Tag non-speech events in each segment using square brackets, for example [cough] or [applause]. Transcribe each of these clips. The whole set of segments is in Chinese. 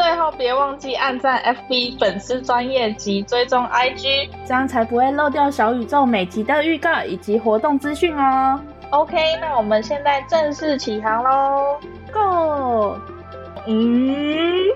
最后别忘记按赞 FB 粉丝专业及追踪 IG，这样才不会漏掉小宇宙每集的预告以及活动资讯哦。OK，那我们现在正式起航喽，Go！嗯。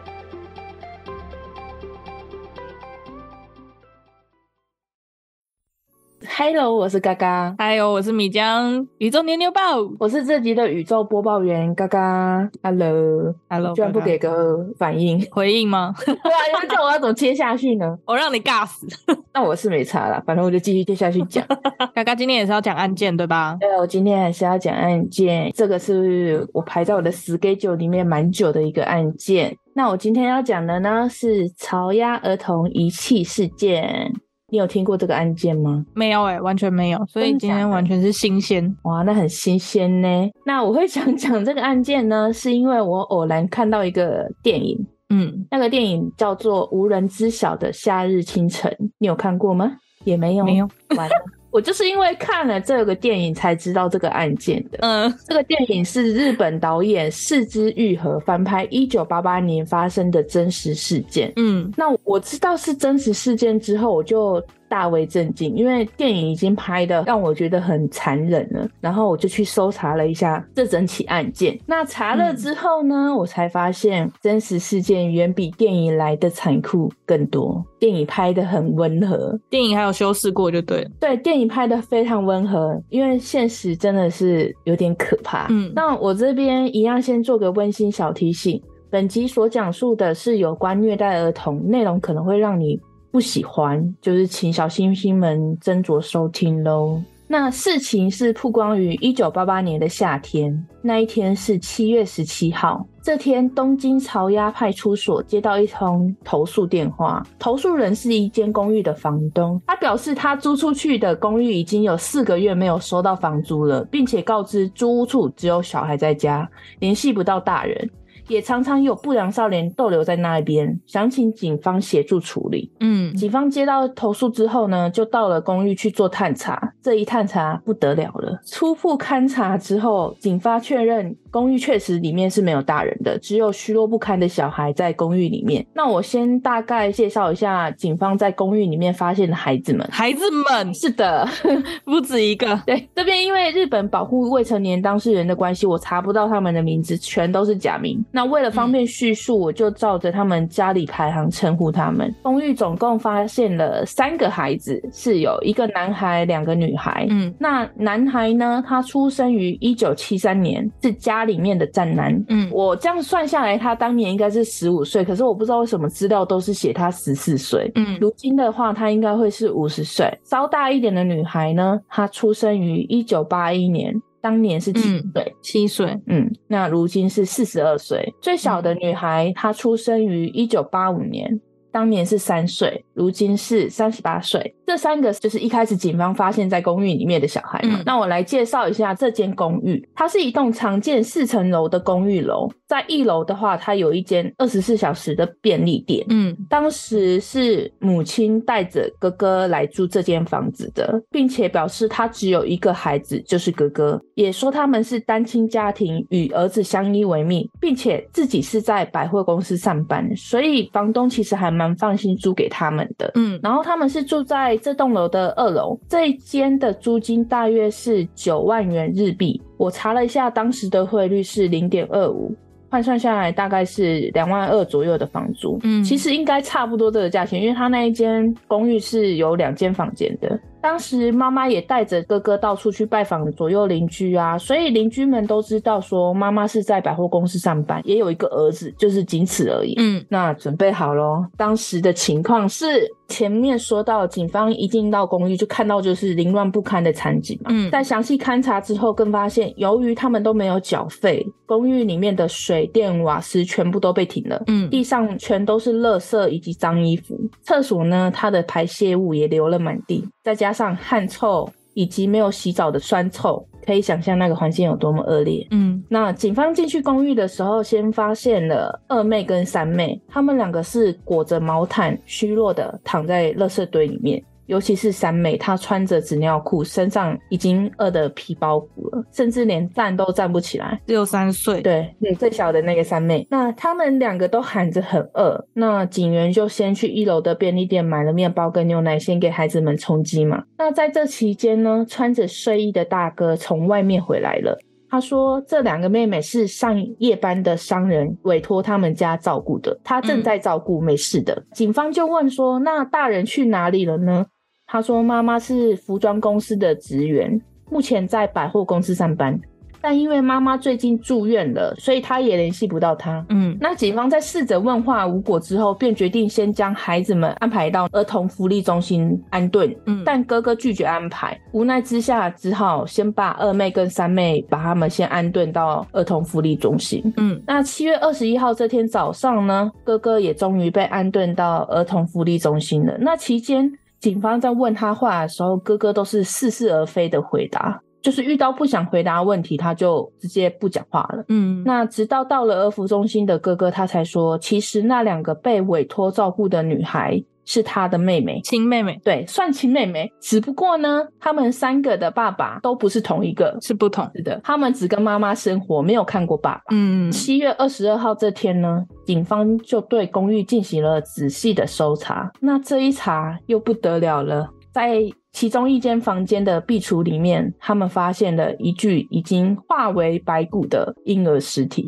Hello，我是嘎嘎。Hello，我是米江。宇宙妞妞报，我是这集的宇宙播报员嘎嘎。Hello，Hello，居然不给个反应回应吗？[laughs] 对啊，你们叫我要怎么接下去呢？[laughs] 我让你尬死。那我是没差啦，反正我就继续接下去讲。[laughs] 嘎嘎今天也是要讲案件对吧？对，我今天还是要讲案件。这个是我排在我的 schedule 里面蛮久的一个案件。那我今天要讲的呢是巢鸭儿童遗弃事件。你有听过这个案件吗？没有哎、欸，完全没有，所以今天完全是新鲜。哇，那很新鲜呢。[laughs] 那我会想讲这个案件呢，是因为我偶然看到一个电影，嗯，那个电影叫做《无人知晓的夏日清晨》，你有看过吗？也没有，没有，完了。我就是因为看了这个电影才知道这个案件的。嗯，这个电影是日本导演四肢愈合翻拍一九八八年发生的真实事件。嗯，那我知道是真实事件之后，我就大为震惊，因为电影已经拍的让我觉得很残忍了。然后我就去搜查了一下这整起案件。那查了之后呢，嗯、我才发现真实事件远比电影来的残酷更多。电影拍的很温和，电影还有修饰过就对了。对，电影拍的非常温和，因为现实真的是有点可怕。嗯，那我这边一样先做个温馨小提醒：本集所讲述的是有关虐待儿童，内容可能会让你。不喜欢，就是请小星星们斟酌收听喽。那事情是曝光于一九八八年的夏天，那一天是七月十七号。这天，东京朝鸭派出所接到一通投诉电话，投诉人是一间公寓的房东，他表示他租出去的公寓已经有四个月没有收到房租了，并且告知租屋处只有小孩在家，联系不到大人。也常常有不良少年逗留在那一边，想请警方协助处理。嗯，警方接到投诉之后呢，就到了公寓去做探查。这一探查不得了了，初步勘查之后，警方确认公寓确实里面是没有大人的，只有虚弱不堪的小孩在公寓里面。那我先大概介绍一下警方在公寓里面发现的孩子们。孩子们，是的，[laughs] 不止一个。对，这边因为日本保护未成年当事人的关系，我查不到他们的名字，全都是假名。那为了方便叙述，我就照着他们家里排行称呼他们。公寓总共发现了三个孩子，是有一个男孩，两个女孩。嗯，那男孩呢，他出生于一九七三年，是家里面的战男。嗯，我这样算下来，他当年应该是十五岁，可是我不知道为什么资料都是写他十四岁。嗯，如今的话，他应该会是五十岁。稍大一点的女孩呢，她出生于一九八一年。当年是七岁，七岁，嗯，那如今是四十二岁。最小的女孩，她出生于一九八五年，当年是三岁，如今是三十八岁。这三个就是一开始警方发现在公寓里面的小孩嘛。嗯、那我来介绍一下这间公寓，它是一栋常见四层楼的公寓楼，在一楼的话，它有一间二十四小时的便利店。嗯，当时是母亲带着哥哥来住这间房子的，并且表示他只有一个孩子，就是哥哥，也说他们是单亲家庭，与儿子相依为命，并且自己是在百货公司上班，所以房东其实还蛮放心租给他们的。嗯，然后他们是住在。这栋楼的二楼，这一间的租金大约是九万元日币。我查了一下，当时的汇率是零点二五，换算下来大概是两万二左右的房租。嗯，其实应该差不多这个价钱，因为他那一间公寓是有两间房间的。当时妈妈也带着哥哥到处去拜访左右邻居啊，所以邻居们都知道说妈妈是在百货公司上班，也有一个儿子，就是仅此而已。嗯，那准备好咯。当时的情况是。前面说到，警方一进到公寓就看到就是凌乱不堪的场景嘛。嗯，在详细勘查之后，更发现由于他们都没有缴费，公寓里面的水电瓦斯全部都被停了。嗯，地上全都是垃圾以及脏衣服，厕所呢，它的排泄物也流了满地，再加上汗臭以及没有洗澡的酸臭。可以想象那个环境有多么恶劣。嗯，那警方进去公寓的时候，先发现了二妹跟三妹，她们两个是裹着毛毯，虚弱的躺在垃圾堆里面。尤其是三妹，她穿着纸尿裤，身上已经饿得皮包骨了，甚至连站都站不起来。只有三岁，对，对，最小的那个三妹。那他们两个都喊着很饿，那警员就先去一楼的便利店买了面包跟牛奶，先给孩子们充饥嘛。那在这期间呢，穿着睡衣的大哥从外面回来了。他说：“这两个妹妹是上夜班的商人委托他们家照顾的，他正在照顾，没事的。”警方就问说：“那大人去哪里了呢？”他说：“妈妈是服装公司的职员，目前在百货公司上班。但因为妈妈最近住院了，所以他也联系不到她。”嗯，那警方在试着问话无果之后，便决定先将孩子们安排到儿童福利中心安顿。嗯，但哥哥拒绝安排，无奈之下只好先把二妹跟三妹把他们先安顿到儿童福利中心。嗯，那七月二十一号这天早上呢，哥哥也终于被安顿到儿童福利中心了。那期间，警方在问他话的时候，哥哥都是似是而非的回答，就是遇到不想回答问题，他就直接不讲话了。嗯，那直到到了儿福中心的哥哥，他才说，其实那两个被委托照顾的女孩。是他的妹妹，亲妹妹，对，算亲妹妹。只不过呢，他们三个的爸爸都不是同一个，是不同是的。他们只跟妈妈生活，没有看过爸爸。嗯，七月二十二号这天呢，警方就对公寓进行了仔细的搜查。那这一查又不得了了，在。其中一间房间的壁橱里面，他们发现了一具已经化为白骨的婴儿尸体。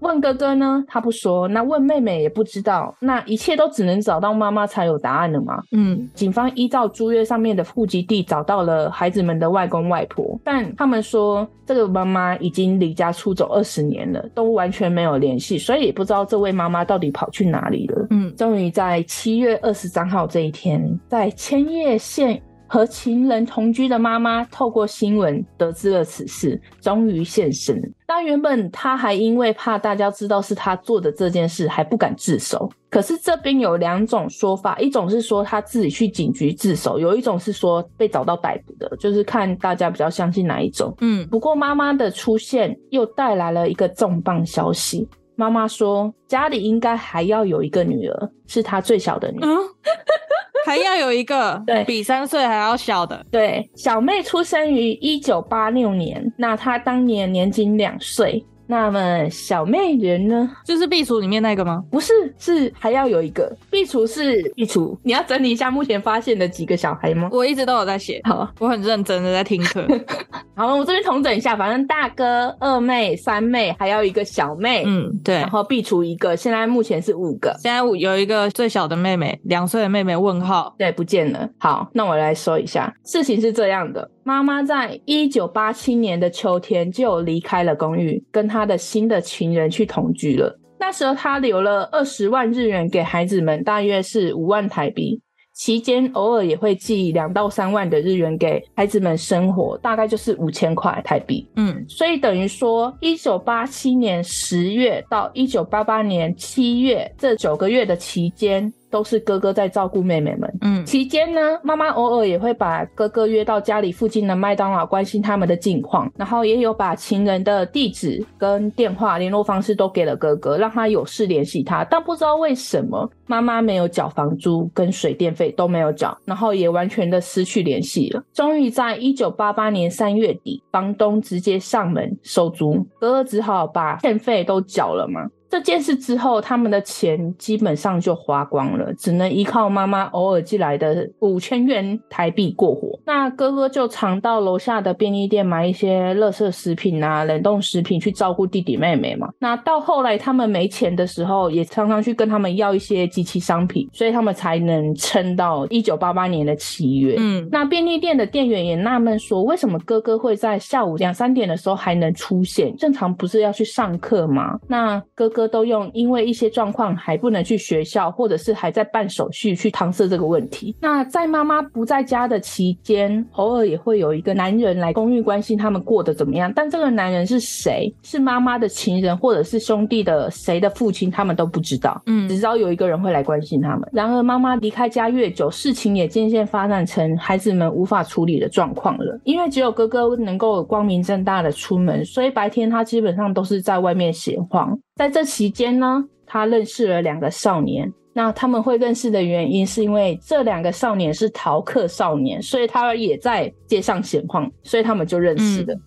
问哥哥呢，他不说；那问妹妹也不知道。那一切都只能找到妈妈才有答案了吗？嗯，警方依照租约上面的户籍地找到了孩子们的外公外婆，但他们说这个妈妈已经离家出走二十年了，都完全没有联系，所以也不知道这位妈妈到底跑去哪里了。嗯，终于在七月二十三号这一天，在千叶县。和情人同居的妈妈透过新闻得知了此事，终于现身。那原本她还因为怕大家知道是她做的这件事，还不敢自首。可是这边有两种说法，一种是说她自己去警局自首，有一种是说被找到逮捕的，就是看大家比较相信哪一种。嗯，不过妈妈的出现又带来了一个重磅消息。妈妈说家里应该还要有一个女儿，是她最小的女儿。嗯 [laughs] 还要有一个，[laughs] 对，比三岁还要小的。对，小妹出生于一九八六年，那她当年年仅两岁。那么小妹人呢？就是壁橱里面那个吗？不是，是还要有一个壁橱是壁橱。你要整理一下目前发现的几个小孩吗？我一直都有在写，好，我很认真的在听课。[laughs] 好，我这边重整一下，反正大哥、二妹、三妹，还要一个小妹。嗯，对。然后壁橱一个，现在目前是五个。现在有一个最小的妹妹，两岁的妹妹问号，对，不见了。好，那我来说一下，事情是这样的。妈妈在一九八七年的秋天就离开了公寓，跟她的新的情人去同居了。那时候她留了二十万日元给孩子们，大约是五万台币。期间偶尔也会寄两到三万的日元给孩子们生活，大概就是五千块台币。嗯，所以等于说，一九八七年十月到一九八八年七月这九个月的期间。都是哥哥在照顾妹妹们。嗯，期间呢，妈妈偶尔也会把哥哥约到家里附近的麦当劳，关心他们的近况。然后也有把情人的地址跟电话联络方式都给了哥哥，让他有事联系他。但不知道为什么，妈妈没有缴房租跟水电费都没有缴，然后也完全的失去联系了。终于在一九八八年三月底，房东直接上门收租，哥哥只好把欠费都缴了嘛。这件事之后，他们的钱基本上就花光了，只能依靠妈妈偶尔寄来的五千元台币过活。那哥哥就常到楼下的便利店买一些垃圾食品啊、冷冻食品去照顾弟弟妹妹嘛。那到后来他们没钱的时候，也常常去跟他们要一些机器商品，所以他们才能撑到一九八八年的七月。嗯，那便利店的店员也纳闷说，为什么哥哥会在下午两三点的时候还能出现？正常不是要去上课吗？那哥哥都用因为一些状况还不能去学校，或者是还在办手续去搪塞这个问题。那在妈妈不在家的期间，偶尔也会有一个男人来公寓关心他们过得怎么样，但这个男人是谁？是妈妈的情人，或者是兄弟的谁的父亲？他们都不知道。嗯，只知道有一个人会来关心他们。然而妈妈离开家越久，事情也渐渐发展成孩子们无法处理的状况了。因为只有哥哥能够光明正大的出门，所以白天他基本上都是在外面闲晃。在这期间呢，他认识了两个少年。那他们会认识的原因，是因为这两个少年是逃课少年，所以他也在街上闲晃，所以他们就认识了。嗯、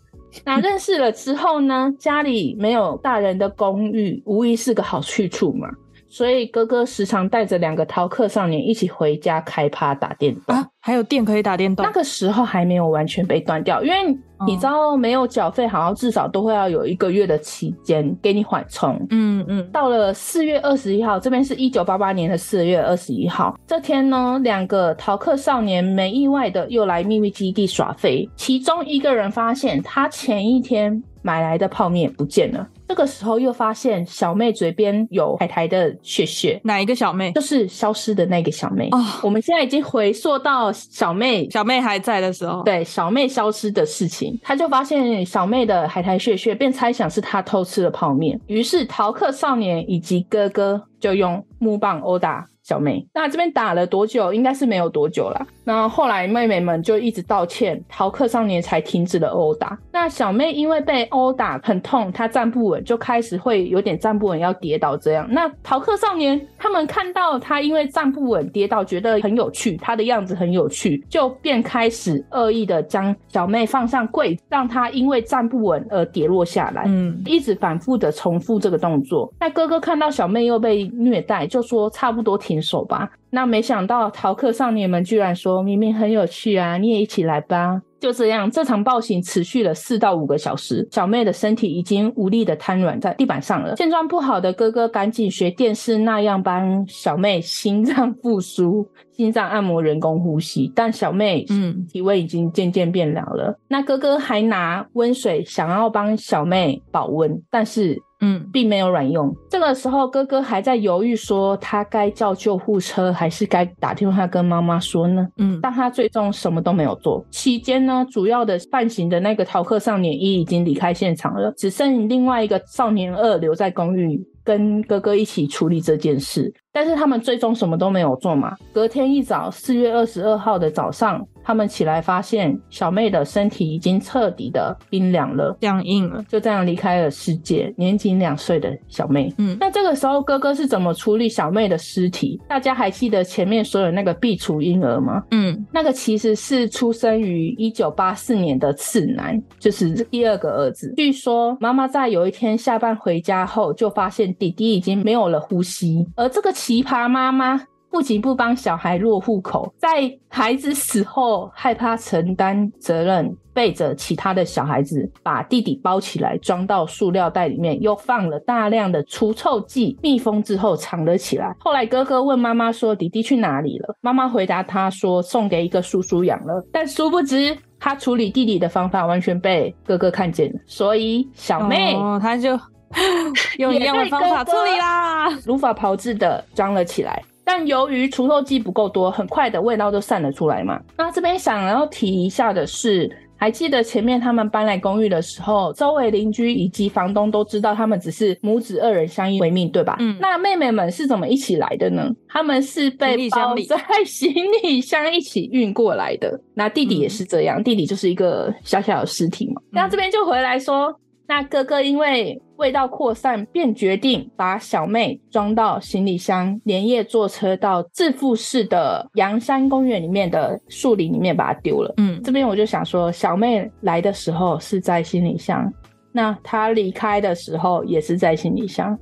那认识了之后呢，家里没有大人的公寓，无疑是个好去处嘛。所以哥哥时常带着两个逃课少年一起回家开趴打电动啊，还有电可以打电动。那个时候还没有完全被断掉，因为你知道没有缴费，好像至少都会要有一个月的期间给你缓冲。嗯嗯。到了四月二十一号，这边是一九八八年的四月二十一号，这天呢，两个逃课少年没意外的又来秘密基地耍废，其中一个人发现他前一天买来的泡面不见了。这个时候又发现小妹嘴边有海苔的血血，哪一个小妹？就是消失的那个小妹。哦，我们现在已经回溯到小妹，小妹还在的时候，对，小妹消失的事情，他就发现小妹的海苔血血，便猜想是她偷吃了泡面。于是逃课少年以及哥哥就用木棒殴打小妹。那这边打了多久？应该是没有多久啦。那后来妹妹们就一直道歉，逃课少年才停止了殴打。那小妹因为被殴打很痛，她站不稳，就开始会有点站不稳，要跌倒这样。那逃课少年他们看到她因为站不稳跌倒，觉得很有趣，她的样子很有趣，就便开始恶意的将小妹放上柜，让她因为站不稳而跌落下来。嗯，一直反复的重复这个动作。那哥哥看到小妹又被虐待，就说差不多停手吧。那没想到逃课少年们居然说：“明明很有趣啊，你也一起来吧。”就这样，这场暴行持续了四到五个小时。小妹的身体已经无力的瘫软在地板上了。见状不好的哥哥赶紧学电视那样帮小妹心脏复苏、[laughs] 心脏按摩、人工呼吸。但小妹嗯体温已经渐渐变凉了。嗯、那哥哥还拿温水想要帮小妹保温，但是。嗯，并没有卵用。这个时候，哥哥还在犹豫，说他该叫救护车，还是该打电话跟妈妈说呢？嗯，但他最终什么都没有做。期间呢，主要的犯行的那个逃课少年一已经离开现场了，只剩另外一个少年二留在公寓。跟哥哥一起处理这件事，但是他们最终什么都没有做嘛。隔天一早，四月二十二号的早上，他们起来发现小妹的身体已经彻底的冰凉了，僵硬了，就这样离开了世界。年仅两岁的小妹，嗯，那这个时候哥哥是怎么处理小妹的尸体？大家还记得前面所有那个壁橱婴儿吗？嗯，那个其实是出生于一九八四年的次男，就是第二个儿子。据说妈妈在有一天下班回家后，就发现。弟弟已经没有了呼吸，而这个奇葩妈妈不仅不帮小孩落户口，在孩子死后害怕承担责任，背着其他的小孩子把弟弟包起来，装到塑料袋里面，又放了大量的除臭剂，密封之后藏了起来。后来哥哥问妈妈说：“弟弟去哪里了？”妈妈回答他说：“送给一个叔叔养了。”但殊不知，他处理弟弟的方法完全被哥哥看见了，所以小妹，哦，他就。[laughs] 用一样的方法处理啦，如法炮制的装了起来。但由于除臭剂不够多，很快的味道就散了出来嘛。那这边想要提一下的是，还记得前面他们搬来公寓的时候，周围邻居以及房东都知道他们只是母子二人相依为命，对吧？嗯。那妹妹们是怎么一起来的呢？他们是被包在行李箱一起运过来的。那弟弟也是这样，嗯、弟弟就是一个小小的尸体嘛。那这边就回来说。那哥哥因为味道扩散，便决定把小妹装到行李箱，连夜坐车到致富市的阳山公园里面的树林里面把它丢了。嗯，这边我就想说，小妹来的时候是在行李箱，那她离开的时候也是在行李箱。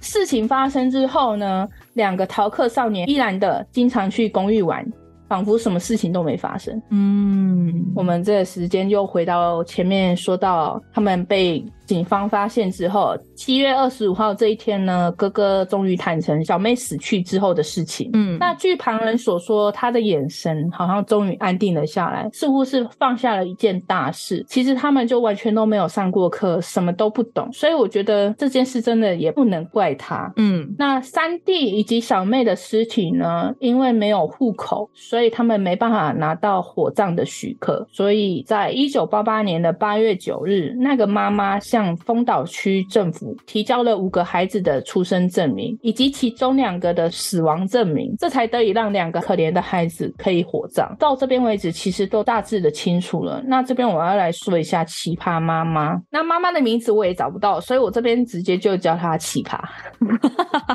事情发生之后呢，两个逃课少年依然的经常去公寓玩。仿佛什么事情都没发生。嗯，我们这个时间又回到前面说到，他们被警方发现之后，七月二十五号这一天呢，哥哥终于坦诚小妹死去之后的事情。嗯，那据旁人所说，他的眼神好像终于安定了下来，似乎是放下了一件大事。其实他们就完全都没有上过课，什么都不懂，所以我觉得这件事真的也不能怪他。嗯，那三弟以及小妹的尸体呢，因为没有户口，所以。他们没办法拿到火葬的许可，所以在一九八八年的八月九日，那个妈妈向向丰岛区政府提交了五个孩子的出生证明，以及其中两个的死亡证明，这才得以让两个可怜的孩子可以火葬。到这边为止，其实都大致的清楚了。那这边我要来说一下奇葩妈妈。那妈妈的名字我也找不到，所以我这边直接就叫她奇葩。[laughs]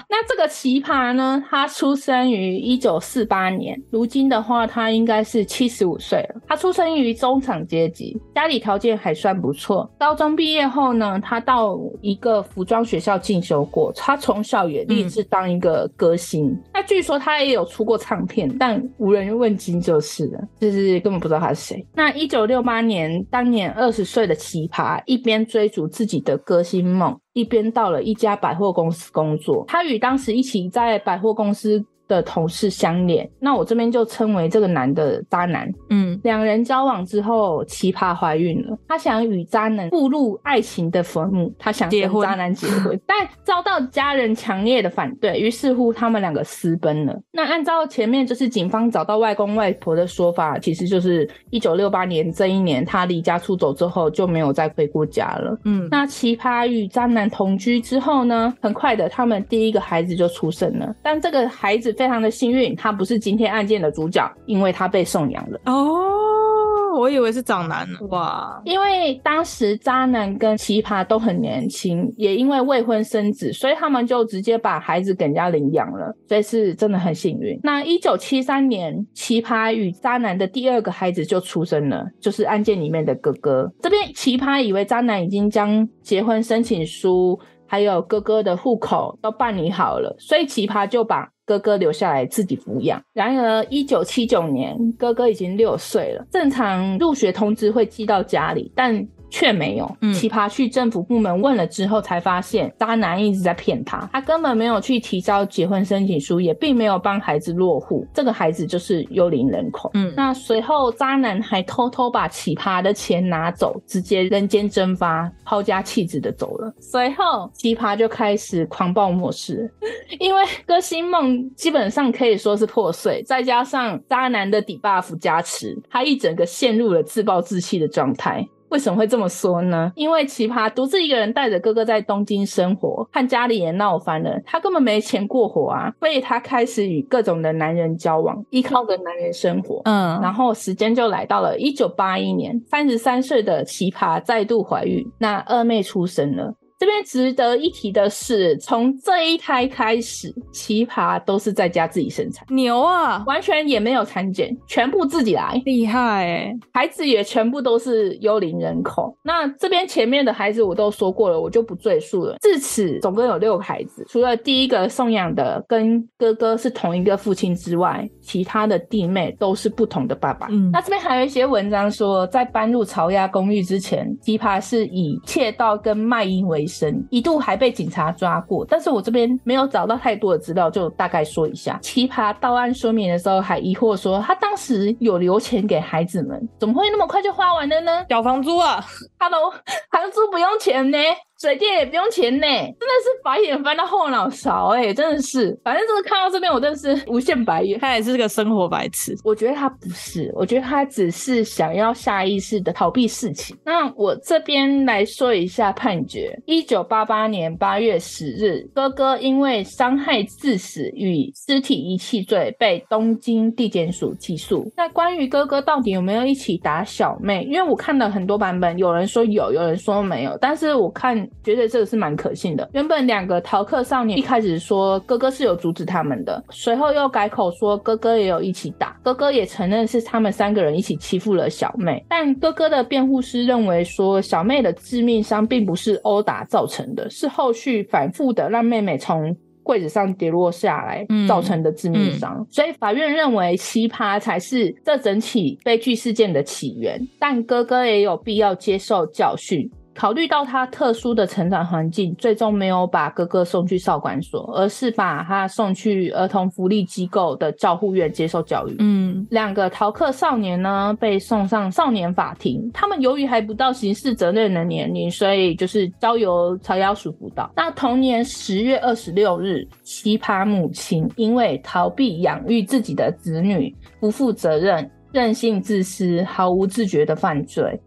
那这个奇葩呢，她出生于一九四八年，如今的。话，她应该是七十五岁了。她出生于中产阶级，家里条件还算不错。高中毕业后呢，他到一个服装学校进修过。他从小也立志当一个歌星。嗯、那据说他也有出过唱片，但无人问津就是了，就是根本不知道他是谁。那一九六八年，当年二十岁的奇葩，一边追逐自己的歌星梦，一边到了一家百货公司工作。他与当时一起在百货公司。的同事相恋，那我这边就称为这个男的渣男。嗯，两人交往之后，奇葩怀孕了，她想与渣男步入爱情的坟墓，她想跟渣男结婚，结 [laughs] 婚但遭到家人强烈的反对，于是乎他们两个私奔了。那按照前面就是警方找到外公外婆的说法，其实就是一九六八年这一年，他离家出走之后就没有再回过家了。嗯，那奇葩与渣男同居之后呢，很快的他们第一个孩子就出生了，但这个孩子。非常的幸运，他不是今天案件的主角，因为他被送养了。哦，我以为是长男呢。哇，因为当时渣男跟奇葩都很年轻，也因为未婚生子，所以他们就直接把孩子给人家领养了，所以是真的很幸运。那一九七三年，奇葩与渣男的第二个孩子就出生了，就是案件里面的哥哥。这边奇葩以为渣男已经将结婚申请书还有哥哥的户口都办理好了，所以奇葩就把。哥哥留下来自己抚养。然而，一九七九年，哥哥已经六岁了，正常入学通知会寄到家里，但。却没有，奇葩去政府部门问了之后，才发现渣男一直在骗他，他根本没有去提交结婚申请书，也并没有帮孩子落户，这个孩子就是幽灵人口。嗯，那随后渣男还偷偷把奇葩的钱拿走，直接人间蒸发，抛家弃子的走了。随后奇葩就开始狂暴模式，[laughs] 因为歌星梦基本上可以说是破碎，再加上渣男的底 buff 加持，他一整个陷入了自暴自弃的状态。为什么会这么说呢？因为奇葩独自一个人带着哥哥在东京生活，和家里也闹翻了，他根本没钱过活啊，所以他开始与各种的男人交往，依靠着男人生活。嗯，然后时间就来到了一九八一年，三十三岁的奇葩再度怀孕，那二妹出生了。这边值得一提的是，从这一胎开始，奇葩都是在家自己生产，牛啊，完全也没有产检，全部自己来，厉害欸！孩子也全部都是幽灵人口。那这边前面的孩子我都说过了，我就不赘述了。至此，总共有六个孩子，除了第一个送养的跟哥哥是同一个父亲之外，其他的弟妹都是不同的爸爸。嗯，那这边还有一些文章说，在搬入巢鸭公寓之前，奇葩是以窃盗跟卖淫为生，一度还被警察抓过，但是我这边没有找到太多的资料，就大概说一下。奇葩到案说明的时候还疑惑说，他当时有留钱给孩子们，怎么会那么快就花完了呢？缴房租啊，Hello，房租不用钱呢。水电也不用钱呢，真的是白眼翻到后脑勺哎，真的是，反正就是看到这边我真的是无限白眼。他也是个生活白痴，我觉得他不是，我觉得他只是想要下意识的逃避事情。那我这边来说一下判决：一九八八年八月十日，哥哥因为伤害致死与尸体遗弃罪被东京地检署起诉。那关于哥哥到底有没有一起打小妹？因为我看了很多版本，有人说有，有人说没有，但是我看。觉得这个是蛮可信的。原本两个逃课少年一开始说哥哥是有阻止他们的，随后又改口说哥哥也有一起打。哥哥也承认是他们三个人一起欺负了小妹，但哥哥的辩护师认为说，小妹的致命伤并不是殴打造成的，是后续反复的让妹妹从柜子上跌落下来造成的致命伤。嗯嗯、所以法院认为奇葩才是这整起悲剧事件的起源，但哥哥也有必要接受教训。考虑到他特殊的成长环境，最终没有把哥哥送去少管所，而是把他送去儿童福利机构的照护院接受教育。嗯，两个逃课少年呢，被送上少年法庭。他们由于还不到刑事责任的年龄，所以就是交由朝押署辅导。那同年十月二十六日，奇葩母亲因为逃避养育自己的子女，不负责任、任性自私、毫无自觉的犯罪。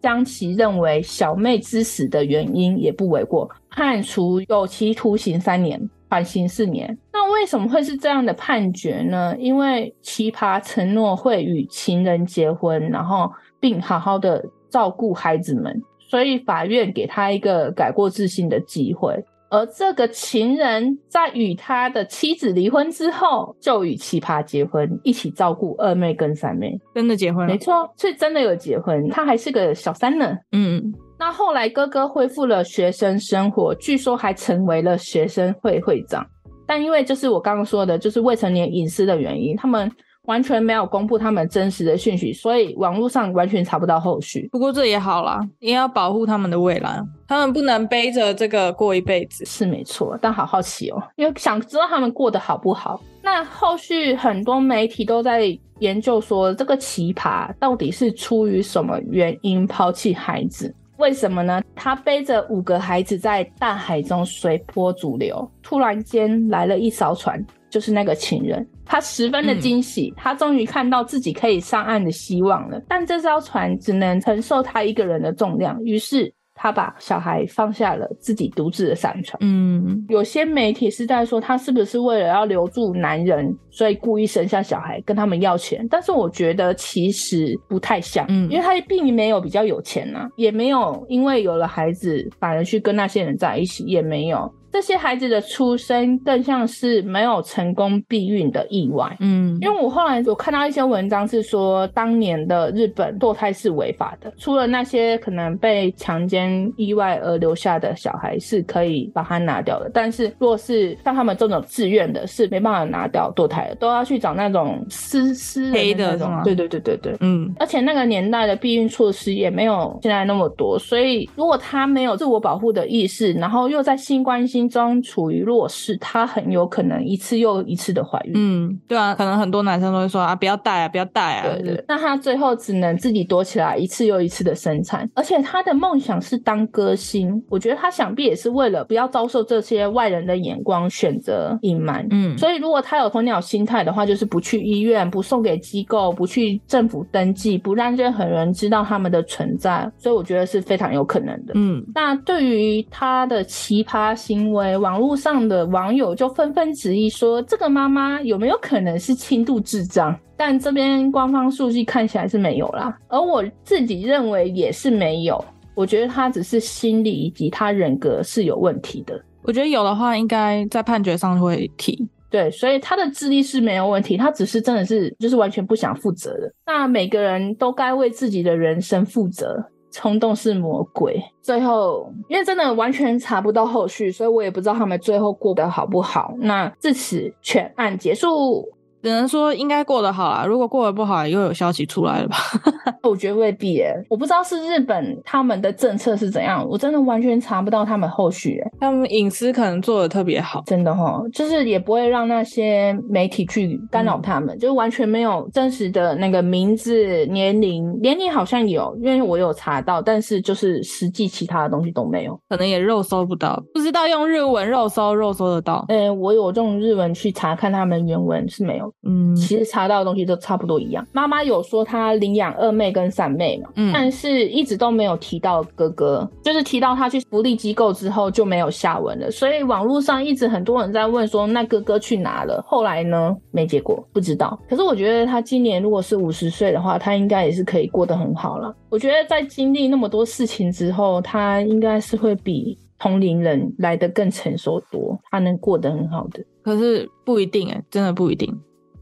将其认为小妹之死的原因也不为过，判处有期徒刑三年，缓刑四年。那为什么会是这样的判决呢？因为奇葩承诺会与情人结婚，然后并好好的照顾孩子们，所以法院给他一个改过自新的机会。而这个情人在与他的妻子离婚之后，就与奇葩结婚，一起照顾二妹跟三妹。真的结婚了？没错，是真的有结婚。他还是个小三呢。嗯，那后来哥哥恢复了学生生活，据说还成为了学生会会长。但因为就是我刚刚说的，就是未成年隐私的原因，他们。完全没有公布他们真实的讯息，所以网络上完全查不到后续。不过这也好啦，也要保护他们的未来，他们不能背着这个过一辈子。是没错，但好好奇哦，因为想知道他们过得好不好。那后续很多媒体都在研究说，这个奇葩到底是出于什么原因抛弃孩子？为什么呢？他背着五个孩子在大海中随波逐流，突然间来了一艘船。就是那个情人，他十分的惊喜，嗯、他终于看到自己可以上岸的希望了。但这艘船只能承受他一个人的重量，于是他把小孩放下了，自己独自的上船。嗯，有些媒体是在说他是不是为了要留住男人，所以故意生下小孩跟他们要钱？但是我觉得其实不太像，嗯，因为他并没有比较有钱啊，也没有因为有了孩子反而去跟那些人在一起，也没有。这些孩子的出生更像是没有成功避孕的意外。嗯，因为我后来有看到一些文章是说，当年的日本堕胎是违法的，除了那些可能被强奸意外而留下的小孩是可以把它拿掉的，但是若是像他们这种自愿的，是没办法拿掉堕胎的，都要去找那种私私黑的那种。对对对对对，嗯，而且那个年代的避孕措施也没有现在那么多，所以如果他没有自我保护的意识，然后又在性关系中处于弱势，他很有可能一次又一次的怀孕。嗯，对啊，可能很多男生都会说啊，不要带啊，不要带啊。对对，那他最后只能自己躲起来，一次又一次的生产。而且他的梦想是当歌星，我觉得他想必也是为了不要遭受这些外人的眼光，选择隐瞒。嗯，所以如果他有鸵鸟心态的话，就是不去医院，不送给机构，不去政府登记，不让任何人知道他们的存在。所以我觉得是非常有可能的。嗯，那对于他的奇葩行为。为网络上的网友就纷纷质疑说，这个妈妈有没有可能是轻度智障？但这边官方数据看起来是没有啦，而我自己认为也是没有。我觉得她只是心理以及她人格是有问题的。我觉得有的话，应该在判决上会提。对，所以她的智力是没有问题，她只是真的是就是完全不想负责的。那每个人都该为自己的人生负责。冲动是魔鬼。最后，因为真的完全查不到后续，所以我也不知道他们最后过得好不好。那至此，全案结束。只能说应该过得好啦，如果过得不好，又有消息出来了吧？[laughs] 我觉得未必耶，我不知道是日本他们的政策是怎样，我真的完全查不到他们后续耶。他们隐私可能做的特别好，真的哈，就是也不会让那些媒体去干扰他们，嗯、就完全没有真实的那个名字、年龄，年龄好像有，因为我有查到，但是就是实际其他的东西都没有，可能也肉搜不到，不知道用日文肉搜肉搜得到。嗯、欸，我有用日文去查看他们原文是没有。嗯，其实查到的东西都差不多一样。妈妈有说她领养二妹跟三妹嘛，嗯，但是一直都没有提到哥哥，就是提到他去福利机构之后就没有下文了。所以网络上一直很多人在问说，那哥哥去哪了？后来呢？没结果，不知道。可是我觉得他今年如果是五十岁的话，他应该也是可以过得很好了。我觉得在经历那么多事情之后，他应该是会比同龄人来的更成熟多，他能过得很好的。可是不一定哎，真的不一定。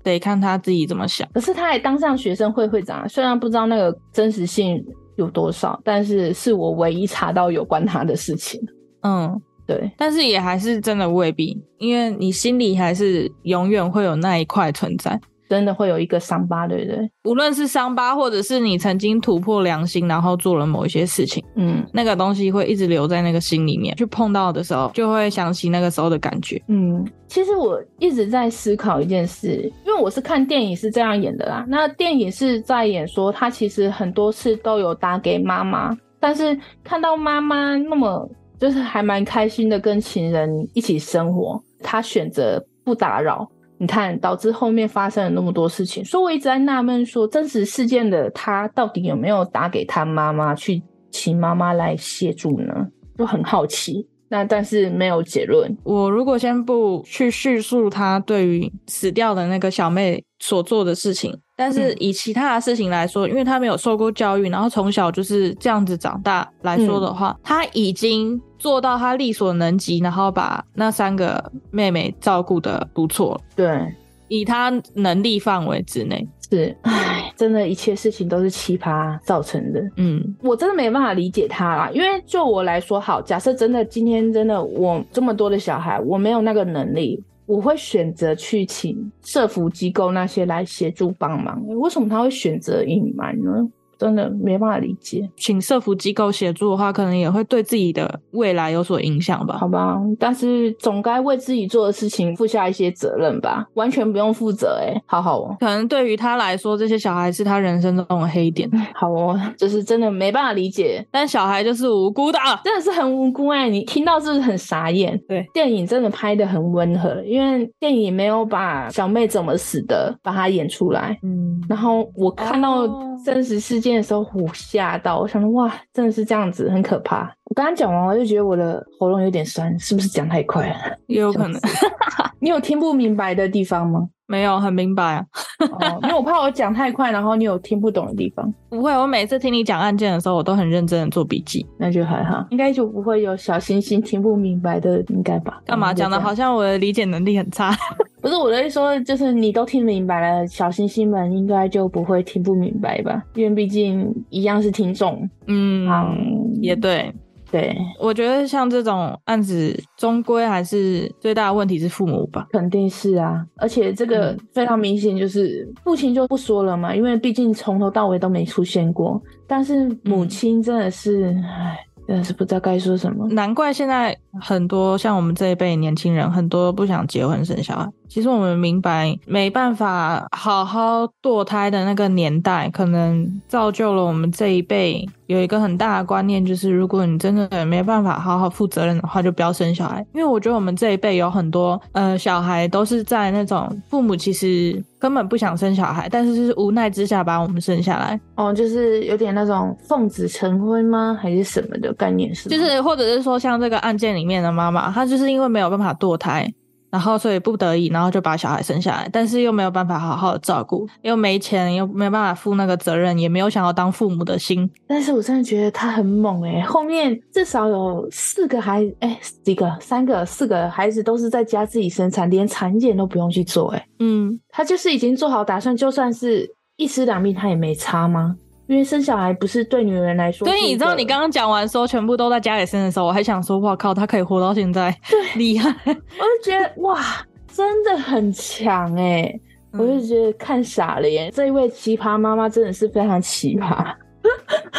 得看他自己怎么想。可是他还当上学生会会长，虽然不知道那个真实性有多少，但是是我唯一查到有关他的事情。嗯，对，但是也还是真的未必，因为你心里还是永远会有那一块存在。真的会有一个伤疤，对不对？无论是伤疤，或者是你曾经突破良心，然后做了某一些事情，嗯，那个东西会一直留在那个心里面。去碰到的时候，就会想起那个时候的感觉。嗯，其实我一直在思考一件事，因为我是看电影是这样演的啦。那电影是在演说，他其实很多次都有打给妈妈，但是看到妈妈那么就是还蛮开心的跟情人一起生活，他选择不打扰。你看，导致后面发生了那么多事情，所以我一直在纳闷，说真实事件的他到底有没有打给他妈妈去请妈妈来协助呢？就很好奇。那但是没有结论。我如果先不去叙述他对于死掉的那个小妹所做的事情，但是以其他的事情来说，嗯、因为他没有受过教育，然后从小就是这样子长大来说的话，嗯、他已经做到他力所能及，然后把那三个妹妹照顾的不错。对，以他能力范围之内。是，唉，真的，一切事情都是奇葩造成的。嗯，我真的没办法理解他啦，因为就我来说，好，假设真的今天真的我这么多的小孩，我没有那个能力，我会选择去请社福机构那些来协助帮忙。为什么他会选择隐瞒呢？真的没办法理解，请社福机构协助的话，可能也会对自己的未来有所影响吧？好吧，但是总该为自己做的事情负下一些责任吧？完全不用负责，哎，好好哦。可能对于他来说，这些小孩是他人生中的黑点。[laughs] 好哦，就是真的没办法理解，但小孩就是无辜的，真的是很无辜哎！你听到是不是很傻眼？对，电影真的拍的很温和，因为电影没有把小妹怎么死的把她演出来。嗯，然后我看到真实事件。的时候，我吓到，我想说哇，真的是这样子，很可怕。我刚刚讲完，我就觉得我的喉咙有点酸，是不是讲太快了？也有可能。[laughs] 你有听不明白的地方吗？没有，很明白啊。[laughs] 哦，因为我怕我讲太快，然后你有听不懂的地方。不会，我每次听你讲案件的时候，我都很认真的做笔记，那就还好，应该就不会有小星星听不明白的，应该吧？干嘛讲的好像我的理解能力很差？[laughs] 不是我的意思说，就是你都听明白了，小星星们应该就不会听不明白吧？因为毕竟一样是听众。嗯，嗯，也对。对，我觉得像这种案子，终归还是最大的问题是父母吧？肯定是啊，而且这个非常明显，就是父亲就不说了嘛，因为毕竟从头到尾都没出现过。但是母亲真的是，哎、嗯，真的是不知道该说什么。难怪现在很多像我们这一辈年轻人，很多不想结婚生小孩。其实我们明白，没办法好好堕胎的那个年代，可能造就了我们这一辈有一个很大的观念，就是如果你真的没办法好好负责任的话，就不要生小孩。因为我觉得我们这一辈有很多呃小孩都是在那种父母其实根本不想生小孩，但是是无奈之下把我们生下来。哦，就是有点那种奉子成婚吗？还是什么的概念是？就是或者是说像这个案件里面的妈妈，她就是因为没有办法堕胎。然后，所以不得已，然后就把小孩生下来，但是又没有办法好好的照顾，又没钱，又没有办法负那个责任，也没有想要当父母的心。但是我真的觉得他很猛诶、欸、后面至少有四个孩，哎，几个，三个，四个孩子都是在家自己生产，连产检都不用去做、欸，诶嗯，他就是已经做好打算，就算是一尸两命，他也没差吗？因为生小孩不是对女人来说，所以你知道你刚刚讲完说全部都在家里生的时候，我还想说，哇靠，她可以活到现在，对，[laughs] 厉害！我就觉得哇，真的很强诶、嗯、我就觉得看傻了耶，这一位奇葩妈妈真的是非常奇葩，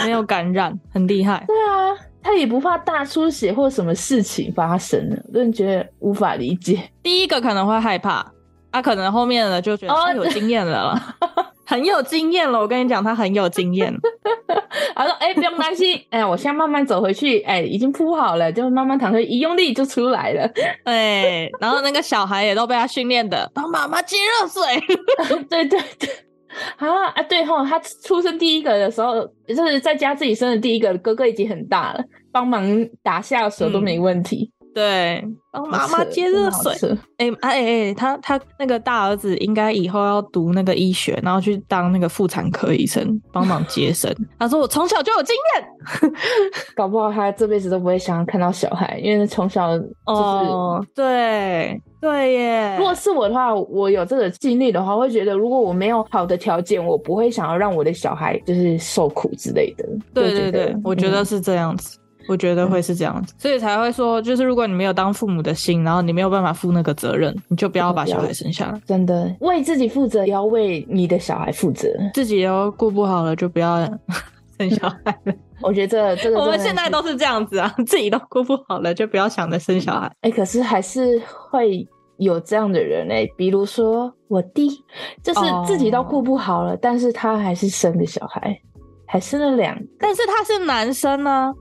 没有感染，很厉害。[laughs] 对啊，她也不怕大出血或什么事情发生了，真的觉得无法理解。第一个可能会害怕，他、啊、可能后面的就觉得他有经验了。哦 [laughs] 很有经验了，我跟你讲，他很有经验。[laughs] 他说：“哎、欸，不用担心，[laughs] 哎、欸，我现在慢慢走回去，哎、欸，已经铺好了，就慢慢躺下，一用力就出来了。[laughs] ”对，然后那个小孩也都被他训练的，帮妈妈接热水。对对对，啊啊，对吼，他出生第一个的时候，就是在家自己生的第一个哥哥已经很大了，帮忙打下手都没问题。嗯对，帮妈妈接热水。哎哎哎，他他那个大儿子应该以后要读那个医学，然后去当那个妇产科医生，帮忙接生。[laughs] 他说我从小就有经验，[laughs] 搞不好他这辈子都不会想要看到小孩，因为从小就是、哦、对对耶。如果是我的话，我有这个经历的话，我会觉得如果我没有好的条件，我不会想要让我的小孩就是受苦之类的。对对对，我觉得是这样子。嗯我觉得会是这样子，所以才会说，就是如果你没有当父母的心，然后你没有办法负那个责任，你就不要把小孩生下来。真的，为自己负责，也要为你的小孩负责。自己都顾不好了，就不要 [laughs] 生小孩了。[laughs] 我觉得这这个我们现在都是这样子啊，自己都顾不好了，就不要想着生小孩。哎、欸，可是还是会有这样的人哎、欸，比如说我弟，就是自己都顾不好了，oh. 但是他还是生了小孩，还生了两个，但是他是男生呢。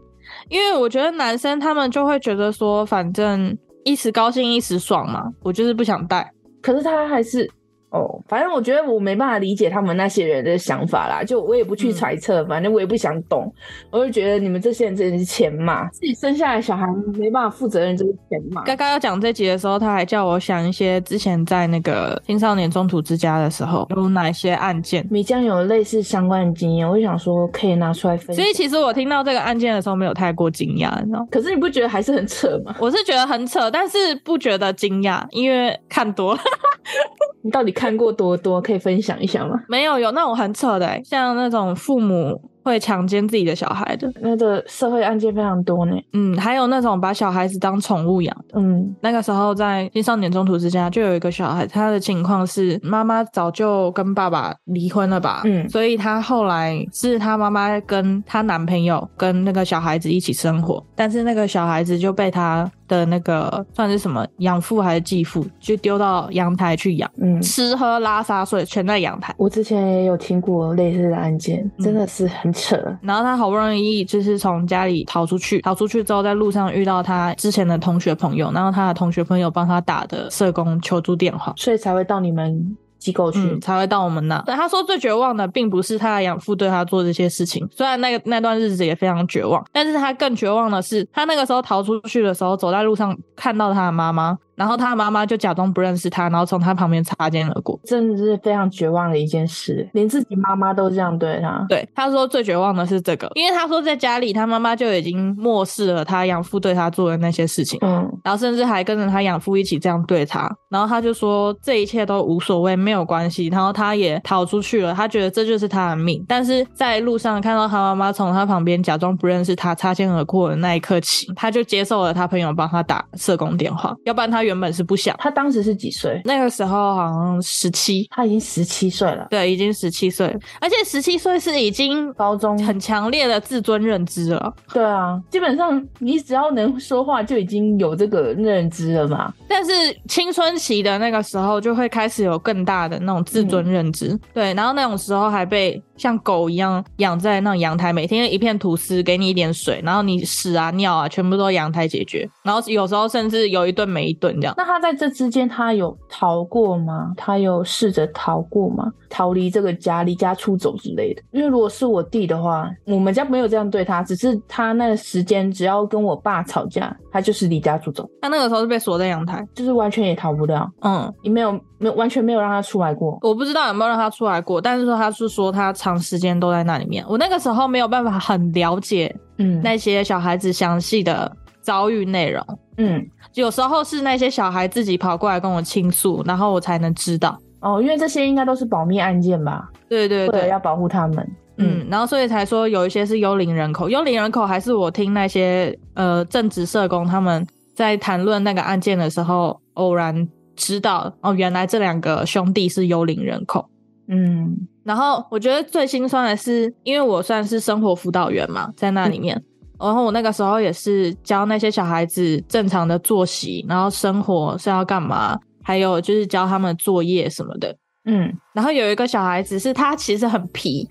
因为我觉得男生他们就会觉得说，反正一时高兴一时爽嘛，我就是不想带。可是他还是。哦，反正我觉得我没办法理解他们那些人的想法啦，就我也不去揣测，嗯、反正我也不想懂，我就觉得你们这些人真的是钱嘛，自己生下来小孩没办法负责任，这个钱嘛。刚刚要讲这集的时候，他还叫我想一些之前在那个青少年中途之家的时候有哪些案件。米江有类似相关的经验，我就想说可以拿出来分享。所以其实我听到这个案件的时候没有太过惊讶，你知道？可是你不觉得还是很扯吗？我是觉得很扯，但是不觉得惊讶，因为看多。[laughs] 你到底看过多多？可以分享一下吗？没有，有那种很扯的，像那种父母。会强奸自己的小孩的，那个社会案件非常多呢。嗯，还有那种把小孩子当宠物养的。嗯，那个时候在青少年中途之家就有一个小孩，他的情况是妈妈早就跟爸爸离婚了吧？嗯，所以他后来是他妈妈跟他男朋友跟那个小孩子一起生活，但是那个小孩子就被他的那个算是什么养父还是继父，就丢到阳台去养。嗯，吃喝拉撒睡全在阳台。我之前也有听过类似的案件，真的是很。扯，然后他好不容易就是从家里逃出去，逃出去之后在路上遇到他之前的同学朋友，然后他的同学朋友帮他打的社工求助电话，所以才会到你们机构去，嗯，才会到我们那。但，他说最绝望的并不是他的养父对他做这些事情，虽然那个那段日子也非常绝望，但是他更绝望的是他那个时候逃出去的时候，走在路上看到他的妈妈。然后他妈妈就假装不认识他，然后从他旁边擦肩而过，真的是非常绝望的一件事，连自己妈妈都这样对他。对，他说最绝望的是这个，因为他说在家里他妈妈就已经漠视了他养父对他做的那些事情，嗯，然后甚至还跟着他养父一起这样对他，然后他就说这一切都无所谓，没有关系，然后他也逃出去了，他觉得这就是他的命，但是在路上看到他妈妈从他旁边假装不认识他擦肩而过的那一刻起，他就接受了他朋友帮他打社工电话，要不然他原本是不想。他当时是几岁？那个时候好像十七，他已经十七岁了。对，已经十七岁，而且十七岁是已经高中很强烈的自尊认知了。对啊，基本上你只要能说话，就已经有这个认知了嘛。但是青春期的那个时候，就会开始有更大的那种自尊认知。嗯、对，然后那种时候还被像狗一样养在那种阳台，每天一片吐司，给你一点水，然后你屎啊尿啊，全部都阳台解决。然后有时候甚至有一顿没一顿这样。那他在这之间，他有逃过吗？他有试着逃过吗？逃离这个家，离家出走之类的？因为如果是我弟的话，我们家没有这样对他，只是他那个时间只要跟我爸吵架，他就是离家出走。他那个时候是被锁在阳台，就是完全也逃不掉。嗯，也没有没有完全没有让他出来过。我不知道有没有让他出来过，但是说他是说他长时间都在那里面。我那个时候没有办法很了解，嗯，那些小孩子详细的遭遇内容，嗯。有时候是那些小孩自己跑过来跟我倾诉，然后我才能知道哦，因为这些应该都是保密案件吧？对对对，要保护他们。嗯，嗯，然后所以才说有一些是幽灵人口，幽灵人口还是我听那些呃正职社工他们在谈论那个案件的时候，偶然知道哦，原来这两个兄弟是幽灵人口。嗯，然后我觉得最心酸的是，因为我算是生活辅导员嘛，在那里面。嗯然后我那个时候也是教那些小孩子正常的作息，然后生活是要干嘛，还有就是教他们作业什么的。嗯，然后有一个小孩子是他其实很皮，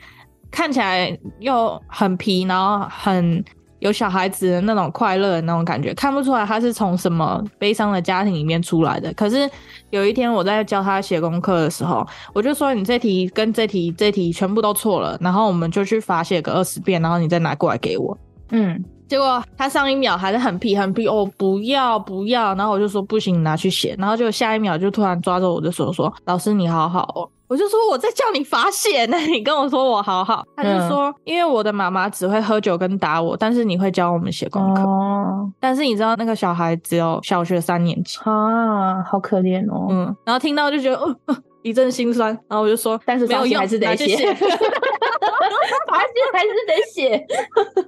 看起来又很皮，然后很有小孩子的那种快乐的那种感觉，看不出来他是从什么悲伤的家庭里面出来的。可是有一天我在教他写功课的时候，我就说你这题跟这题这题全部都错了，然后我们就去罚写个二十遍，然后你再拿过来给我。嗯，结果他上一秒还是很屁很屁，哦，不要不要，然后我就说不行，你拿去写，然后就下一秒就突然抓着我的手说：“老师你好好哦。”我就说我在叫你罚写呢，[laughs] 你跟我说我好好，他就说、嗯、因为我的妈妈只会喝酒跟打我，但是你会教我们写功课。哦，但是你知道那个小孩只有小学三年级啊，好可怜哦。嗯，然后听到就觉得哦。一阵心酸，然后我就说，但是没有用，还是得写，[laughs] [laughs] 罚写还是得写。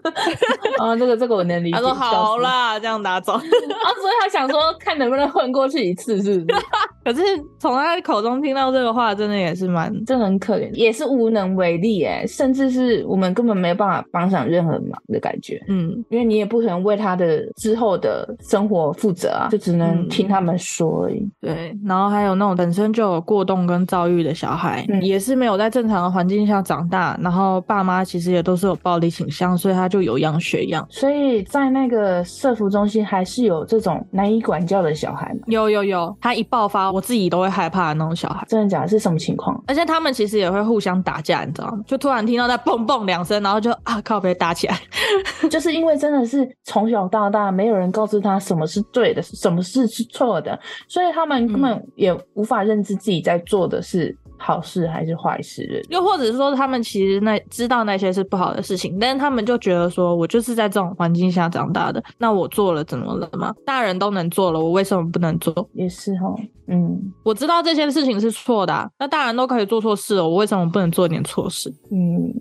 [laughs] 啊，这个这个我能理解。他说好啦，这样拿走。[laughs] 啊，所以他想说，看能不能混过去一次，是不是？可是从他口中听到这个话，真的也是蛮，真的很可怜，也是无能为力哎，甚至是我们根本没有办法帮上任何忙的感觉。嗯，因为你也不可能为他的之后的生活负责啊，就只能听他们说而已。嗯、对，然后还有那种本身就有过动。跟躁郁的小孩，嗯、也是没有在正常的环境下长大，然后爸妈其实也都是有暴力倾向，所以他就有样学样。所以在那个社服中心还是有这种难以管教的小孩吗？有有有，他一爆发，我自己都会害怕的那种小孩。真的假的？是什么情况？而且他们其实也会互相打架，你知道吗？就突然听到在蹦蹦两声，然后就啊靠，被打起来。[laughs] 就是因为真的是从小到大没有人告诉他什么是对的，什么事是错的，所以他们根本也无法认知自己在做。做的是好事还是坏事？又或者是说，他们其实那知道那些是不好的事情，但是他们就觉得说，我就是在这种环境下长大的，那我做了怎么了吗？大人都能做了，我为什么不能做？也是哦，嗯，我知道这些事情是错的啊，那大人都可以做错事了，我为什么不能做点错事？嗯。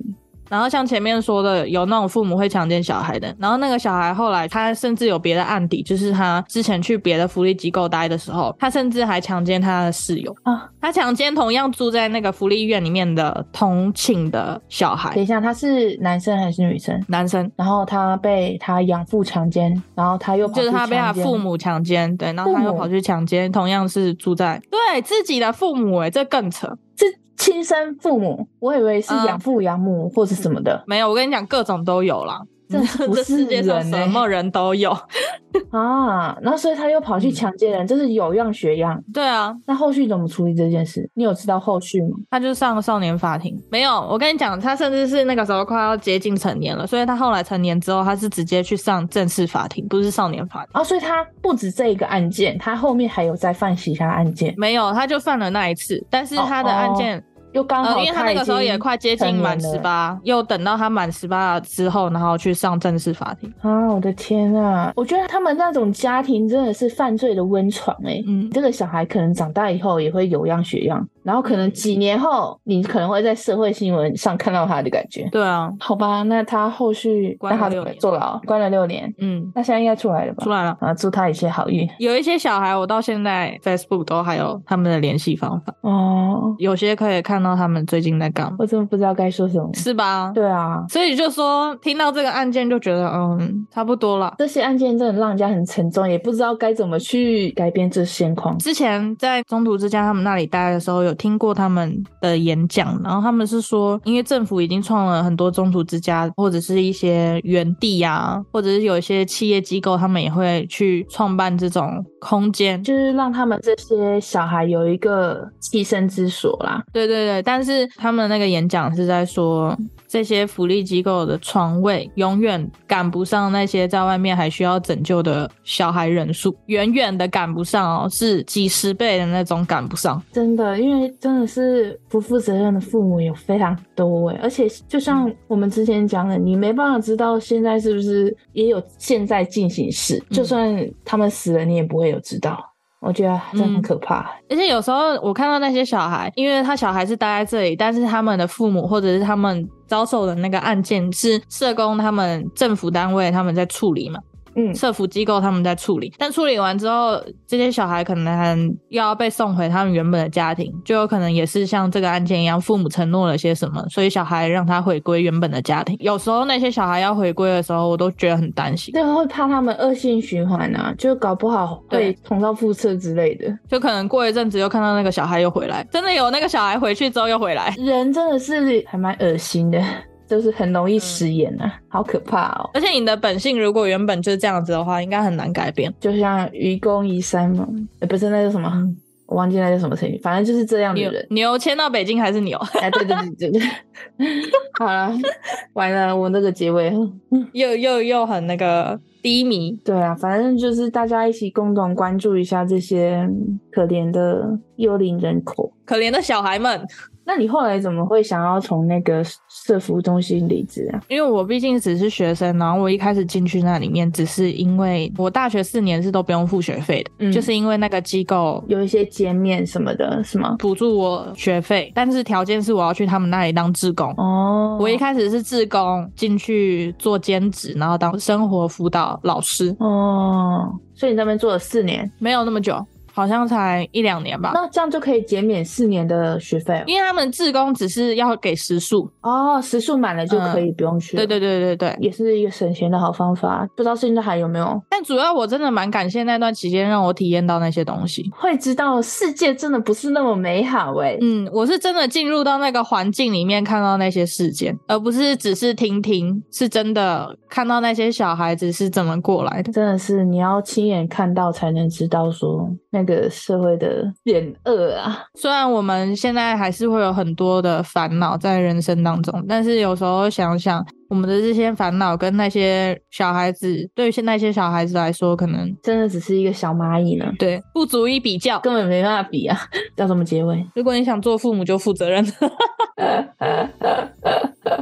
然后像前面说的，有那种父母会强奸小孩的，然后那个小孩后来他甚至有别的案底，就是他之前去别的福利机构待的时候，他甚至还强奸他的室友啊，他强奸同样住在那个福利院里面的同寝的小孩。等一下，他是男生还是女生？男生。然后他被他养父强奸，然后他又就是他被他父母强奸，对，然后他又跑去强奸同样是住在对自己的父母，欸，诶这更扯。亲生父母，我以为是养父养母或是什么的，嗯，没有。我跟你讲，各种都有啦。这这世界上什么人都有 [laughs] 啊，然后所以他又跑去强奸人，这是有样学样。对啊，那后续怎么处理这件事？你有知道后续吗？他就上了少年法庭。没有，我跟你讲，他甚至是那个时候快要接近成年了，所以他后来成年之后，他是直接去上正式法庭，不是少年法庭啊。所以他不止这一个案件，他后面还有在犯其他案件。没有，他就犯了那一次，但是他的案件。哦哦又刚好、呃，因为他那个时候也快接近满十八，又等到他满十八之后，然后去上正式法庭。啊，我的天啊！我觉得他们那种家庭真的是犯罪的温床哎。嗯，这个小孩可能长大以后也会有样学样。然后可能几年后，你可能会在社会新闻上看到他的感觉。对啊，好吧，那他后续关了六年，坐牢，关了六年。嗯，那现在应该出来了吧？出来了。啊，祝他一切好运。有一些小孩，我到现在 Facebook 都还有他们的联系方法。哦，有些可以看到他们最近在干嘛。我真的不知道该说什么。是吧？对啊，所以就说听到这个案件就觉得，嗯，差不多了。这些案件真的让人家很沉重，也不知道该怎么去改变这现况。之前在中途之家他们那里待的时候，有听过他们。的演讲，然后他们是说，因为政府已经创了很多中途之家，或者是一些园地呀，或者是有一些企业机构，他们也会去创办这种空间，就是让他们这些小孩有一个栖身之所啦。对对对，但是他们那个演讲是在说，这些福利机构的床位永远赶不上那些在外面还需要拯救的小孩人数，远远的赶不上哦，是几十倍的那种赶不上。真的，因为真的是。不负责任的父母有非常多哎，而且就像我们之前讲的，你没办法知道现在是不是也有现在进行式，就算他们死了，你也不会有知道。我觉得真的很可怕。而且有时候我看到那些小孩，因为他小孩是待在这里，但是他们的父母或者是他们遭受的那个案件是社工他们政府单位他们在处理嘛。嗯，社服机构他们在处理，但处理完之后，这些小孩可能还要被送回他们原本的家庭，就有可能也是像这个案件一样，父母承诺了些什么，所以小孩让他回归原本的家庭。有时候那些小孩要回归的时候，我都觉得很担心，对，会怕他们恶性循环啊，就搞不好会重蹈覆辙之类的，就可能过一阵子又看到那个小孩又回来，真的有那个小孩回去之后又回来，人真的是还蛮恶心的。就是很容易食言啊，嗯、好可怕哦！而且你的本性如果原本就是这样子的话，应该很难改变。就像愚公移山嘛，欸、不是那叫什么，我忘记那叫什么成语，反正就是这样的人。牛迁到北京还是牛？哎，对对对对对。好了，完了，我那个结尾又又又很那个低迷。对啊，反正就是大家一起共同关注一下这些可怜的幽灵人口，可怜的小孩们。那你后来怎么会想要从那个社服中心离职啊？因为我毕竟只是学生，然后我一开始进去那里面，只是因为我大学四年是都不用付学费的，嗯，就是因为那个机构有一些减免什么的，是吗？补助我学费，但是条件是我要去他们那里当志工。哦，我一开始是志工进去做兼职，然后当生活辅导老师。哦，所以你在那边做了四年，没有那么久。好像才一两年吧，那这样就可以减免四年的学费，因为他们自工只是要给时数哦，时数满了就可以不用去。对对对对对，也是一个省钱的好方法。不知道现在还有没有？但主要我真的蛮感谢那段期间让我体验到那些东西，会知道世界真的不是那么美好哎。嗯，我是真的进入到那个环境里面看到那些事件，而不是只是听听，是真的看到那些小孩子是怎么过来的。真的是你要亲眼看到才能知道说那个社会的险恶啊！虽然我们现在还是会有很多的烦恼在人生当中，但是有时候想想，我们的这些烦恼跟那些小孩子，对于现在一些小孩子来说，可能真的只是一个小蚂蚁呢。对，不足以比较，根本没办法比啊！[laughs] 要怎么结尾？如果你想做父母，就负责任。[laughs]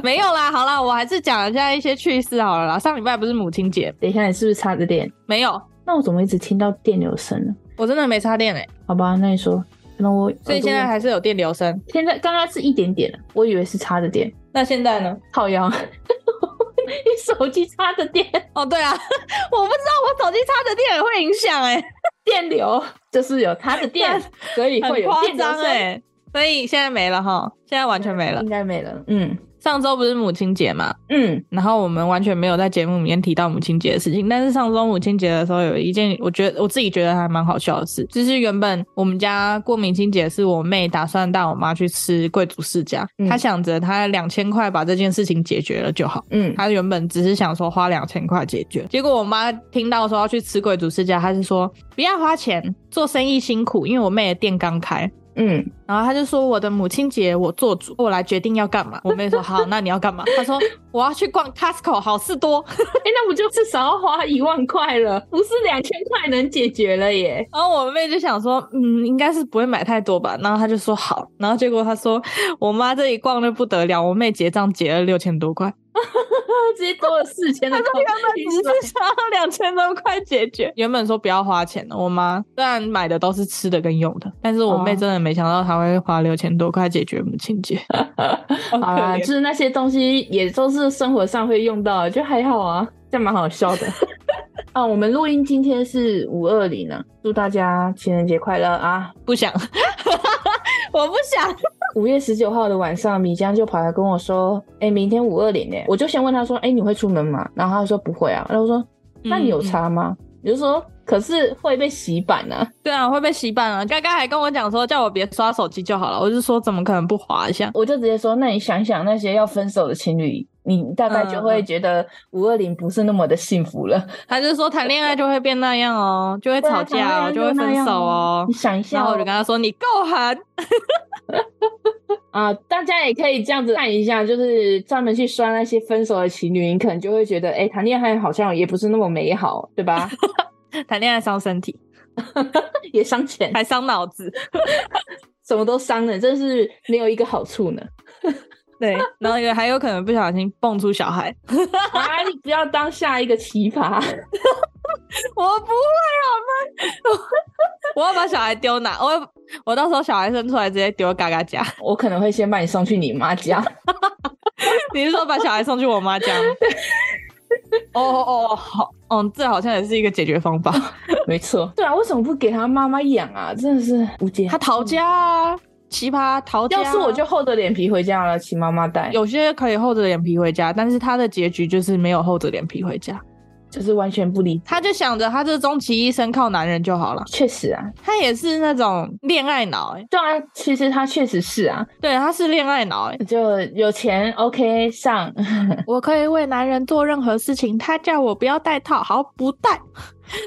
没有啦，好啦，我还是讲一下一些趣事好了啦。上礼拜不是母亲节，等一下你是不是插着电？没有。那我怎么一直听到电流声呢？我真的没插电哎、欸，好吧，那你说，那我所以现在还是有电流声。现在刚刚是一点点，我以为是插着电。那现在呢？靠腰，[laughs] 你手机插着电？哦，对啊，[laughs] 我不知道我手机插着电也会影响哎、欸，电流。就是有插着电，[laughs] 所以会有电所以现在没了哈，现在完全没了，应该没了，嗯。上周不是母亲节嘛？嗯，然后我们完全没有在节目里面提到母亲节的事情。但是上周母亲节的时候，有一件我觉得我自己觉得还蛮好笑的事，就是原本我们家过母亲节是我妹打算带我妈去吃贵族世家，嗯、她想着她两千块把这件事情解决了就好。嗯，她原本只是想说花两千块解决，结果我妈听到说要去吃贵族世家，她是说不要花钱，做生意辛苦，因为我妹的店刚开。嗯，然后他就说，我的母亲节我做主，我来决定要干嘛。[laughs] 我妹说好，那你要干嘛？他说我要去逛 Costco 好事多。[laughs] 哎、欸，那不就至少要花一万块了？不是两千块能解决了耶。然后我妹就想说，嗯，应该是不会买太多吧。然后他就说好。然后结果他说，我妈这一逛就不得了，我妹结账结了六千多块。[laughs] 直接多了四千的，他说原本只是想要两千多块解决，[laughs] 原本说不要花钱的。我妈虽然买的都是吃的跟用的，但是我妹真的没想到她会花六千多块解决母亲节。[laughs] 好啦，就是那些东西也都是生活上会用到的，就还好啊，这样蛮好笑的。[laughs] 啊，我们录音今天是五二零呢，祝大家情人节快乐啊！不想，[laughs] 我不想。五月十九号的晚上，米江就跑来跟我说：“哎、欸，明天五二零哎。”我就先问他说：“哎、欸，你会出门吗？”然后他说：“不会啊。”然后我说：“那你有差吗？”你、嗯、就说：“可是会被洗版啊。”对啊，会被洗版啊！刚刚还跟我讲说叫我别刷手机就好了，我就说怎么可能不滑一下？我就直接说：“那你想想那些要分手的情侣，你大概就会觉得五二零不是那么的幸福了。嗯”他就说谈恋爱就会变那样哦，就会吵架哦，就会分手哦。你想一下、哦，然后我就跟他说：“你够狠。[laughs] ”啊，大家也可以这样子看一下，就是专门去刷那些分手的情侣，你可能就会觉得，哎、欸，谈恋爱好像也不是那么美好，对吧？[laughs] 谈恋爱伤身体，[laughs] 也伤钱，还伤脑子，什么都伤了，真是没有一个好处呢。对，然后也还有可能不小心蹦出小孩，[laughs] 啊，你不要当下一个奇葩。[laughs] 我不会好吗？我要把小孩丢哪？我我到时候小孩生出来直接丢嘎嘎家。我可能会先把你送去你妈家。[laughs] 你是说把小孩送去我妈家吗？哦哦哦，好，嗯，这好像也是一个解决方法。没错。对啊，为什么不给他妈妈养啊？真的是无解。他逃家啊，奇葩逃家。要是我就厚着脸皮回家了，请妈妈带。有些可以厚着脸皮回家，但是他的结局就是没有厚着脸皮回家。就是完全不理，他就想着他这终其一生靠男人就好了。确实啊，他也是那种恋爱脑哎。对啊，其实他确实是啊，对，他是恋爱脑哎，就有钱 OK 上，[laughs] 我可以为男人做任何事情。他叫我不要戴套，好不戴。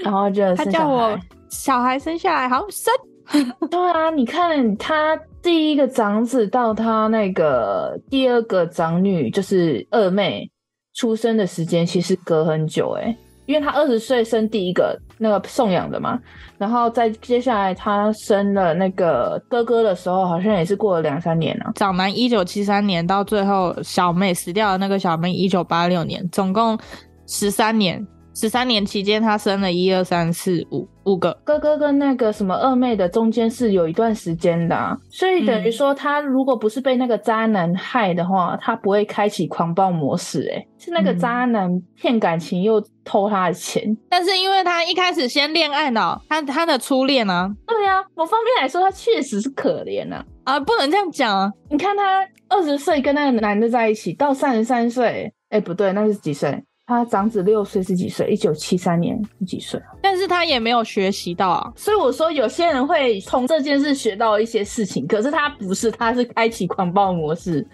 然后就他叫我小孩生下来好生，[laughs] 对啊，你看他第一个长子到他那个第二个长女，就是二妹出生的时间，其实隔很久诶，因为他二十岁生第一个那个送养的嘛，然后在接下来他生了那个哥哥的时候，好像也是过了两三年了。长男一九七三年，到最后小妹死掉的那个小妹一九八六年，总共十三年。十三年期间，他生了一二三四五五个。哥哥，跟那个什么二妹的中间是有一段时间的，啊，所以等于说他如果不是被那个渣男害的话，嗯、他不会开启狂暴模式，欸。哎，是那个渣男骗感情又偷他的钱，嗯，但是因为他一开始先恋爱脑，他他的初恋啊，对啊，某方面来说他确实是可怜啊。啊，不能这样讲啊！你看他二十岁跟那个男的在一起，到三十三岁，哎，不对，那是几岁？他长子六岁是几岁？一九七三年是几岁？但是他也没有学习到啊，所以我说有些人会从这件事学到一些事情，可是他不是，他是开启狂暴模式，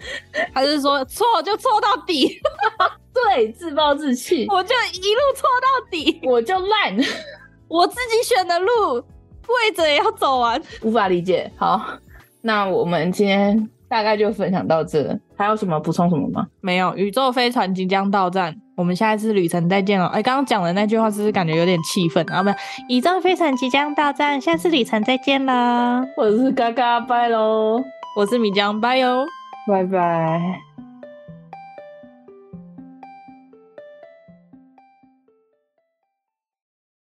他是说错就错到底？[laughs] 对，自暴自弃，我就一路错到底，我就烂，[laughs] 我自己选的路，跪着也要走完，无法理解。好，那我们今天大概就分享到这，还有什么补充什么吗？没有，宇宙飞船即将到站。我们下一次旅程再见了。哎，刚刚讲的那句话是不是感觉有点气愤啊？不，宇宙飞船即将到站，下次旅程再见啦。我是嘎嘎拜喽，我是米江拜哟，拜拜。